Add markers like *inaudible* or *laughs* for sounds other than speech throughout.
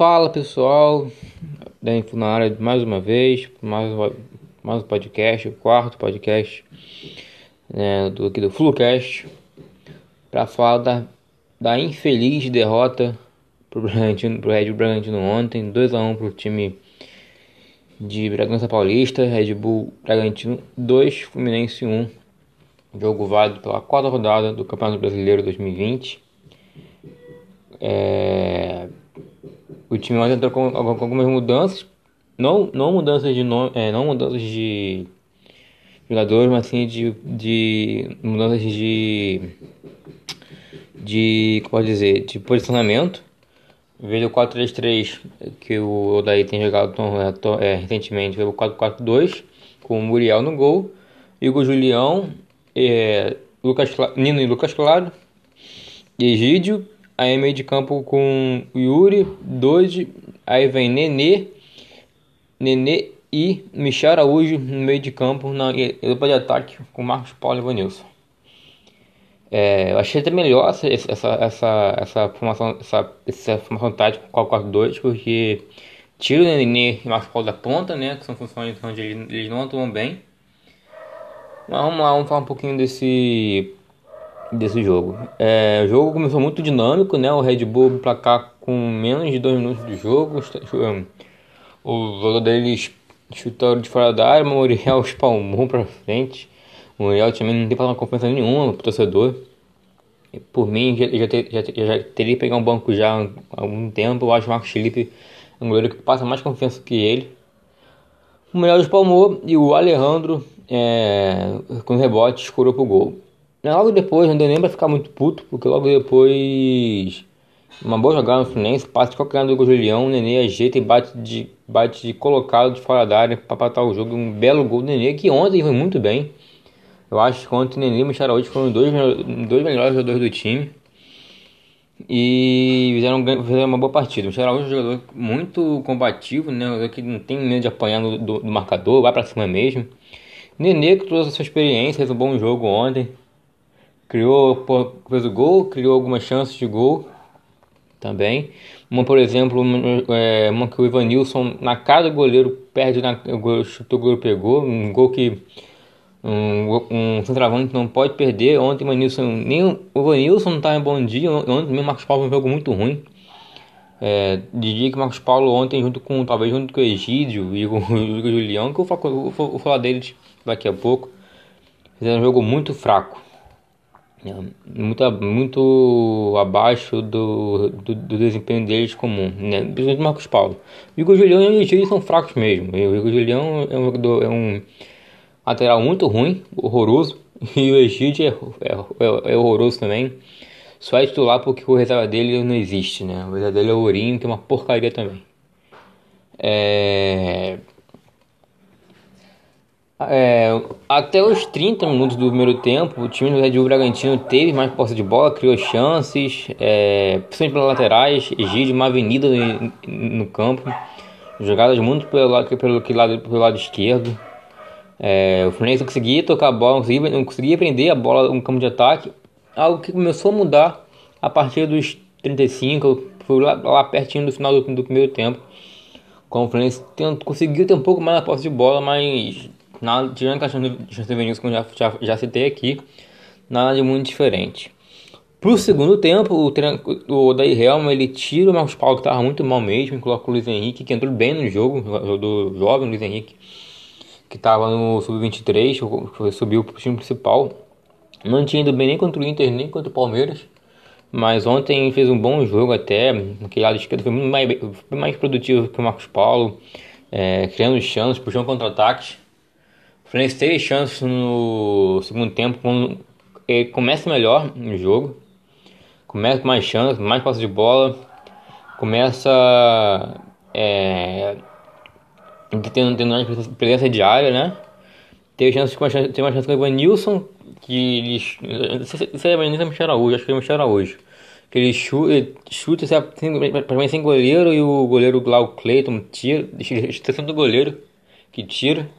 Fala pessoal, da Info na área mais uma vez, mais, mais um podcast, o quarto podcast né, do, aqui do Flucast, para falar da, da infeliz derrota pro, Bragantino, pro Red Bull Bragantino ontem, 2x1 pro time de Bragança Paulista, Red Bull Bragantino 2, Fluminense 1, jogo válido pela quarta rodada do Campeonato Brasileiro 2020. É o time ontem entrou com, com, algumas mudanças, não, não mudanças de nome, é, não mudanças de jogadores, mas sim de, de mudanças de de como pode dizer, de posicionamento. Vez do 4-3-3 que o Odaí tem jogado tão, é, recentemente, veio o 4-4-2 com o Muriel no gol, Igor Julião, é, Lucas, Nino e Lucas Claro, Egídio Aí meio de campo com Yuri, Doide, aí vem Nenê, Nenê e Michel Araújo no meio de campo na dupla de ataque com Marcos Paulo e Vanilson. É, eu achei até melhor essa, essa, essa, essa formação, essa, essa formação tática com o 4-2, porque tira o Nenê e Marcos Paulo da ponta, né, que são funções onde eles não atuam bem. Mas vamos lá, vamos falar um pouquinho desse desse jogo. É, o jogo começou muito dinâmico, né? O Red Bull placar com menos de dois minutos de jogo. O jogo deles chutaram de fora da área, o Muriel *laughs* espalmou pra frente. O Muriel também não tem passado confiança nenhuma pro torcedor. Por mim, já, já, já, já teria que pegar um banco já há algum tempo. Eu acho o Marcos Felipe um goleiro que passa mais confiança que ele. O Muriel espalmou e o Alejandro, é, com rebote, escurou pro gol. Logo depois, não deu nem pra ficar muito puto, porque logo depois, uma boa jogada no Fluminense, passe de qualquer do Julião, o Nenê ajeita e bate de, bate de colocado de fora da área pra patar o jogo. Um belo gol do Nenê, que ontem foi muito bem. Eu acho que ontem o Nenê e o Michel foram dois, dois melhores jogadores do time. E fizeram, fizeram uma boa partida. O Michel é um jogador muito combativo, né? Um jogador que não tem medo de apanhar do, do, do marcador, vai pra cima mesmo. Nenê que trouxe a sua experiência, fez um bom jogo ontem criou, fez o gol, criou algumas chances de gol também. Uma, por exemplo, é, uma que o Ivanilson, na cara do goleiro, perde, na, o chutou, o goleiro pegou. Um gol que um, um centroavante não pode perder. Ontem o Ivanilson, nem o Ivanilson não estava em bom dia. Ontem o Marcos Paulo foi um jogo muito ruim. É, diria que o Marcos Paulo ontem, junto com, talvez junto com o Egídio e com o Julião, que eu vou, vou falar deles daqui a pouco, fizeram um jogo muito fraco. É, muito, muito abaixo do, do, do, desempenho deles comum, né? principalmente Marcos Paulo. O Igor Julião e o Egídio são fracos mesmo. O Igor Julião é um é um lateral muito ruim, horroroso, *laughs* e o Egídio é, é, é, é horroroso também. Só é titular porque o reserva dele não existe, né? O reserva dele é o Ourinho, que é uma porcaria também. É... É, até os 30 minutos do primeiro tempo, o time do Red Bull Bragantino teve mais posse de bola, criou chances, é, principalmente pelas laterais, Egídio, uma avenida no, no, campo, jogadas muito pelo, pelo, pelo, lado, pelo lado esquerdo. É, o Fluminense não conseguia tocar a bola, não conseguia, não conseguia prender a bola no campo de ataque, algo que começou a mudar a partir dos 35, foi lá, lá pertinho do final do, do primeiro tempo. Com o Fluminense conseguiu ter um pouco mais a posse de bola, mas Nada, tirando a questão de de como já, já, já citei aqui, nada de muito diferente. Pro segundo tempo, o, o Odair Helm ele tira o Marcos Paulo, que estava muito mal mesmo, e coloca o Luiz Henrique, que entrou bem no jogo, do jovem Luiz Henrique, que estava no sub-23, subiu pro time principal. Não tinha ido bem nem contra o Inter, nem contra o Palmeiras. Mas ontem fez um bom jogo até. Naquele lado esquerdo foi muito mais, mais produtivo que o Marcos Paulo, é, criando chances, puxando contra-ataques. Fluminense teve chances no segundo tempo, quando ele começa melhor no jogo, começa com mais chances, mais posse de bola, começa é, tendo, tendo mais presença de área, né? Teve chance, uma chance, teve uma chance com o Evanilson, que ele. Não sei se é Evanilson ou Araújo, acho que é Michel Araújo. Que ele chuta, chuta sem, sem goleiro e o goleiro lá, o Cleiton, tira, extensão do goleiro, que tira.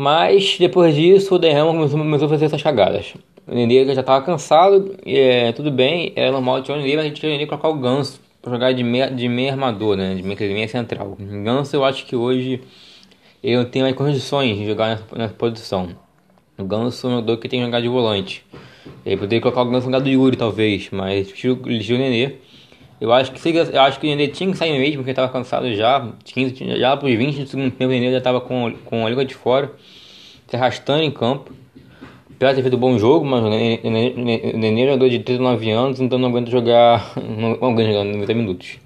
Mas depois disso o Derrama começou, a fazer essas cagadas. O Nenê já estava cansado, é, tudo bem, é normal tirar o Nenê, mas a gente tirou o Nenê colocar o Ganso. jogar de meia, de meia armador, né? De meia, de meia central. Ganso eu acho que hoje eu tenho mais condições de jogar nessa, nessa posição. O Ganso é um jogador que tem que jogar de volante. Ele poderia colocar o Ganso no lugar do Yuri, talvez, mas tiro o Nenê. Eu acho que eu acho que o Nenê tinha que sair mesmo, porque estava cansado já. 15, já para os 20 do segundo tempo, o Nenê já estava com, com a língua de fora, se arrastando em campo. Apesar de ter feito um bom jogo, mas o Nenê é jogador de 39 anos, então não aguenta jogar, *laughs* não aguenta jogar 90 minutos.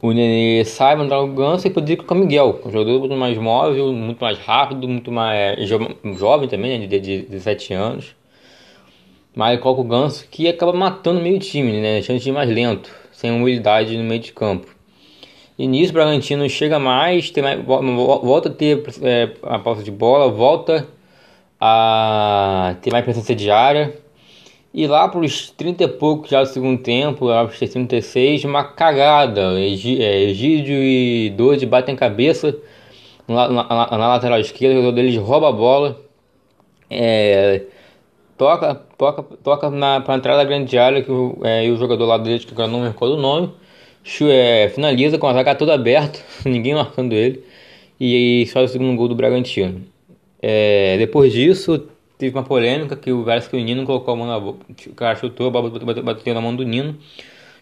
O Nenê sai, mandar o Ganso e poderia colocar o Miguel, um jogador muito mais móvel, muito mais rápido, muito mais jo jovem também, né, de 17 anos. Mas coloca o Ganso que acaba matando meio time, né, deixando o time mais lento, sem mobilidade no meio de campo. E nisso o Bragantino chega mais, tem mais volta a ter é, a posse de bola, volta a ter mais presença de área e lá para os 30 e poucos já do segundo tempo, lá para os 36, uma cagada. É, Egídio e Doide batem cabeça na, na, na, lateral esquerda, o jogador deles rouba a bola. É, toca toca, toca na, para entrar da grande área que o, é, e o jogador lá deles, que eu não me recordo o nome, é, finaliza com a zaga toda aberta, *laughs* ninguém marcando ele. E, e só o segundo gol do Bragantino. É, depois disso, teve uma polêmica que o Vasco e o Nino colocou a mão na boca. O cara chutou, bola bateu, bateu na mão do Nino.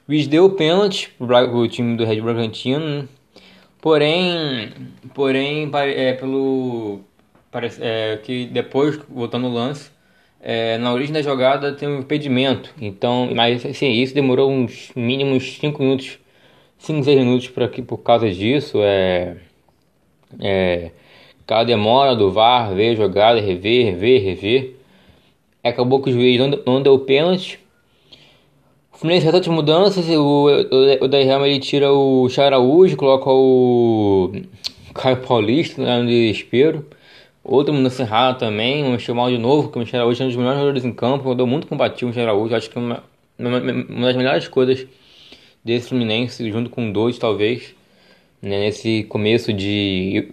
O deu o pênalti pro, time do Red Bragantino. Né? Porém, porém é, pelo parece, é, que depois voltando no lance, é, na origem da jogada tem um impedimento. Então, mas assim, isso demorou uns mínimos 5 minutos, 5, 6 minutos para que por causa disso é é Aquela demora do VAR, ver a jogada, rever, rever, rever. Acabou que o juiz não, não deu pênalti. O Fluminense faz outras mudanças. O, o, o ele tira o Charaújo, coloca o Caio Paulista né, no desespero. Outra mudança errada também, um mal de novo, que o Michel Araújo é um dos melhores jogadores em campo, rodou muito combativo o Michel Araújo, acho que uma, uma, uma, das melhores coisas desse Fluminense, junto com dois talvez, né, nesse começo de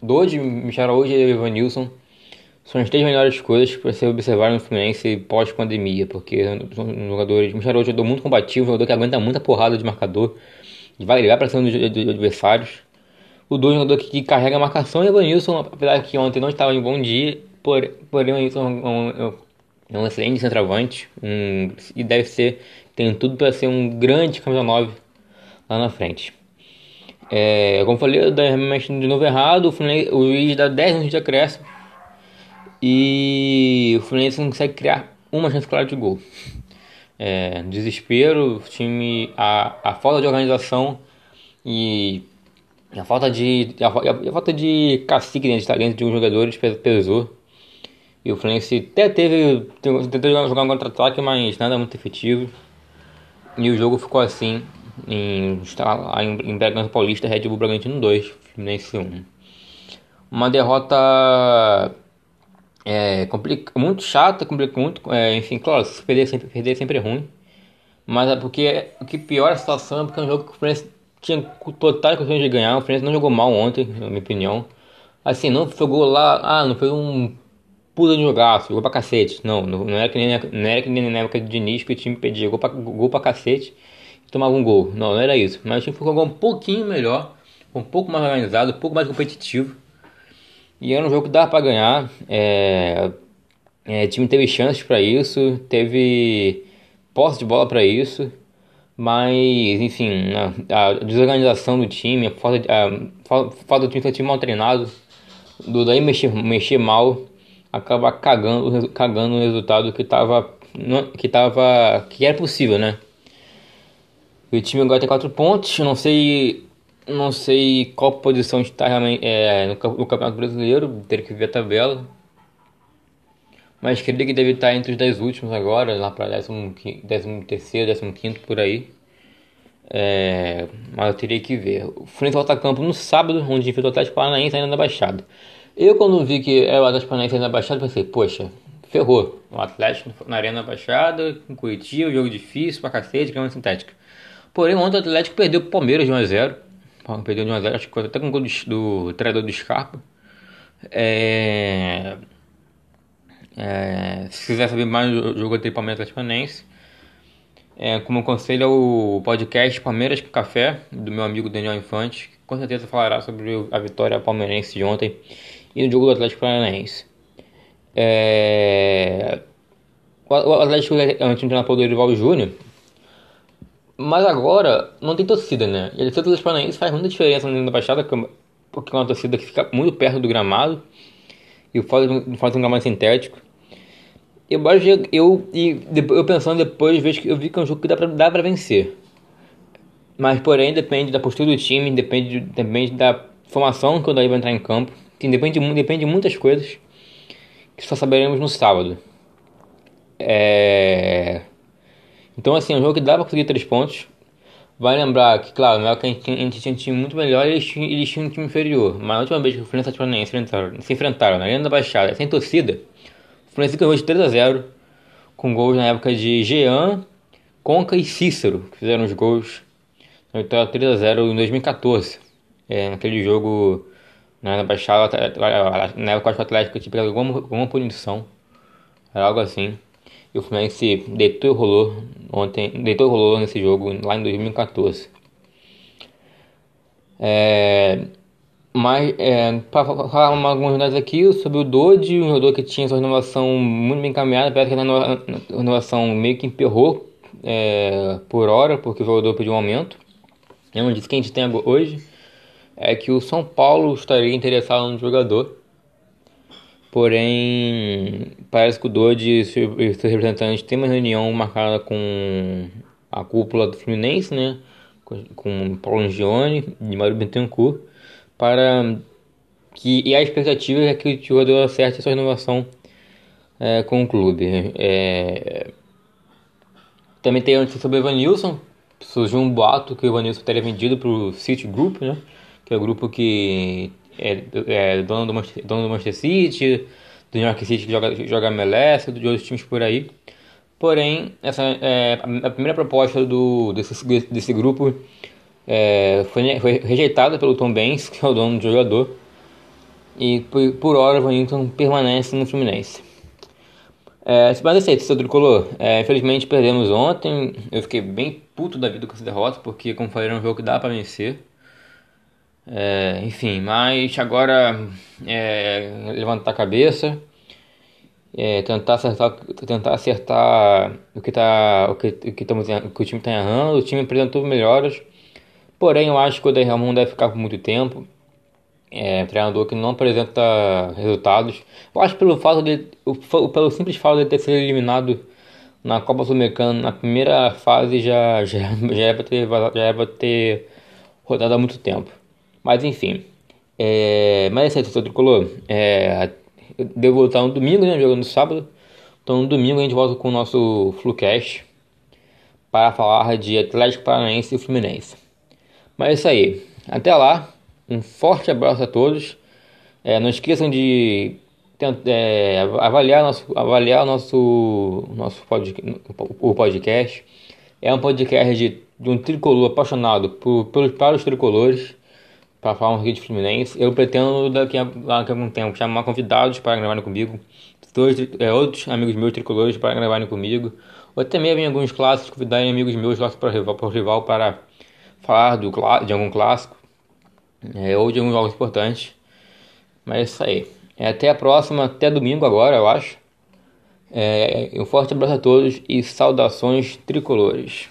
Doide, Michel Araújo e Evanilson são as três melhores coisas para se observar no Fluminense pós-pandemia, porque são jogadores. Michel Araújo jogador muito combativo, um jogador que aguenta muita porrada de marcador e vai ligar para cima dos adversários. O é um jogador que, carrega a marcação e o Evanilson, apesar que ontem não estava em bom dia, porém o Evanilson é um, é um excelente centroavante um, e deve ser, tem tudo para ser um grande camisa 9 lá na frente. É, como falei, o Daí de novo errado, o, Fluminense, o juiz dá 10 minutos de acréscimo e o Fluminense não consegue criar uma chance clara de gol. É, desespero, time, a, a falta de organização e a falta de a, a falta de cacique dentro de talento de um jogadores pesou. E o Fluminense até teve tentou jogar um contra-ataque, mas nada muito efetivo. E o jogo ficou assim em, em, em Bragança Paulista, Red Bull Bragantino 2, Fluminense 1. Uma derrota é, complica, muito chata, complica muito, é, enfim, claro, perder sempre, perder sempre é ruim. Mas é porque o que piora a situação é porque é um jogo que o Fluminense tinha total condições de ganhar. O Fluminense não jogou mal ontem, na minha opinião. Assim, não jogou lá, ah, não foi um puta de jogaço, jogou pra cacete. Não, não, era que nem, não era que nem na época de Diniz que o time pedia, jogou pra, jogou pra cacete tomava um gol. Não, não era isso. Mas o time jogar um pouquinho melhor, um pouco mais organizado, um pouco mais competitivo. E era um jogo que dava para ganhar. É, é, o time teve chances para isso, teve posse de bola para isso. Mas, enfim, a, a, desorganização do time, a falta, a, falta do time ser mal treinado, do daí mexer, mexer mal, acaba cagando, cagando o resultado que tava, que tava, que era possível, né? O time agora tem 4 pontos. Não sei, não sei qual posição está realmente é, no, no, Campeonato Brasileiro. Teria que ver a tabela. Mas creio que deve estar entre os 10 últimos agora, lá para 13, 15 por aí. É, mas eu teria que ver. O Fluminense volta a campo no sábado, onde enfrentou o Atlético Paranaense ainda na Baixada. Eu, quando vi que é o Atlético Paranaense ainda na Baixada, pensei, poxa, ferrou. O Atlético na Arena Baixada, com Curitiba, jogo difícil pra cacete, grama sintética. Porém, ontem o Atlético perdeu pro Palmeiras de 1x0. Perdeu de 1x0, acho que até com o gol do, do treinador do Scarpa. É... É... se quiser saber mais do jogo entre Palmeiras e Atlético Paranaense, É, como conselho o podcast Palmeiras com Café, do meu amigo Daniel Infante, que com certeza falará sobre a vitória palmeirense de ontem e no jogo do Atlético Paranaense. É... O Atlético é um time treinado pelo Dorival Júnior, mas agora não tem torcida, né? E a torcida do Atlético Paranaense faz muita diferença na Baixada, porque é uma torcida que fica muito perto do gramado e faz, faz um gramado sintético. Eu, eu, e eu pensando depois, vejo que eu vi que é um jogo que dá pra, dá pra vencer. Mas, porém, depende da postura do time, depende, depende da formação que o Daí vai entrar em campo. Depende, depende de muitas coisas que só saberemos no sábado. É... Então, assim, é um jogo que dá pra conseguir três pontos. Vai lembrar que, claro, não é que a gente, tinha um time muito melhor e eles tinham, um time inferior. Mas a última vez que o Fluminense e o se enfrentaram, se enfrentaram na Arena da Baixada, sem torcida, o Fluminense ganhou de 3 a 0 com gols na época de Jean, Conca e Cícero, que fizeram os gols na vitória 3 a 0 em 2014. É, naquele jogo na Baixada, na época o Atlético tinha pegado alguma, alguma punição, era algo assim. E o Fluminense deitou e rolou ontem, deitou e rolou nesse jogo lá em 2014. É, mas, é, para falar algumas novidades aqui sobre o Dodge, um jogador que tinha sua renovação muito bem encaminhada, parece que a renovação meio que emperrou é, por hora, porque o jogador pediu um aumento. É uma notícia que a gente tem hoje é que o São Paulo estaria interessado no jogador, porém parece que o Dodge e seus representantes têm uma reunião marcada com a cúpula do Fluminense, né? com, Paulo Angione e Mário Bittencourt para que e a expectativa é que o jogador acerte sua renovação é, com o clube. É, também tem a notícia sobre o Evanilson. Surgiu um boato que o Evanilson teria vendido para o City Group, né? que é o grupo que é, é dono, do Manchester, dono do Manchester City, do New York City que joga, joga MLS, de outros times por aí. Porém, essa é a primeira proposta do, desse, desse grupo é, foi, foi rejeitada pelo Tom Benz, que é o dono do jogador, e por, por hora o Wellington permanece no Fluminense. É, mas isso aí, tricolor. É, infelizmente perdemos ontem. Eu fiquei bem puto da vida com essa derrota, porque, como falei, era um jogo que dá para vencer. É, enfim, mas agora é, levantar a cabeça, é, tentar acertar, tentar acertar o que tá, o que, o que, estamos, o que o time está errando. O time apresentou melhoras. Porém, eu acho que o Del não deve ficar por muito tempo. É um treinador que não apresenta resultados. Eu acho pelo fato de, pelo simples fato de ter sido eliminado na Copa Sul-Americana na primeira fase já já já era para ter já era ter rodado há muito tempo. Mas enfim, é, mas é o tricolor. É, devo voltar no domingo, né? Jogando no sábado. Então no domingo a gente volta com o nosso Flucast para falar de Atlético Paranaense e Fluminense. Mas é isso aí. Até lá. Um forte abraço a todos. É, não esqueçam de é, avaliar nosso avaliar nosso nosso podcast, o podcast. É um podcast de, de um tricolor apaixonado por, pelos para os tricolores para falar um pouquinho de Fluminense. Eu pretendo daqui a, daqui a algum tempo chamar convidados para gravarem comigo, dois, é, outros amigos meus tricolores para gravarem comigo, ou até mesmo em alguns clássicos convidarem amigos meus lá para o rival, para para falar do, de algum clássico é, ou de alguns jogos importantes. Mas é isso aí. É, até a próxima, até domingo agora, eu acho. É, um forte abraço a todos e saudações tricolores.